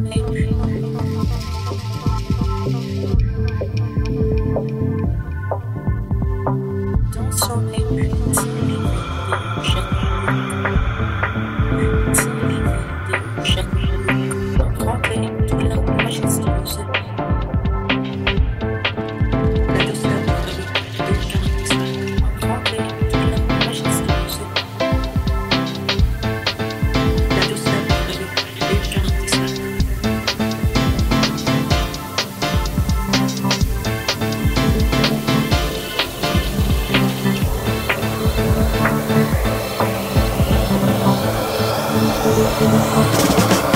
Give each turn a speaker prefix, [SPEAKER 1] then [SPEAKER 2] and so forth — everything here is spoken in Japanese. [SPEAKER 1] Nation. ハハハハ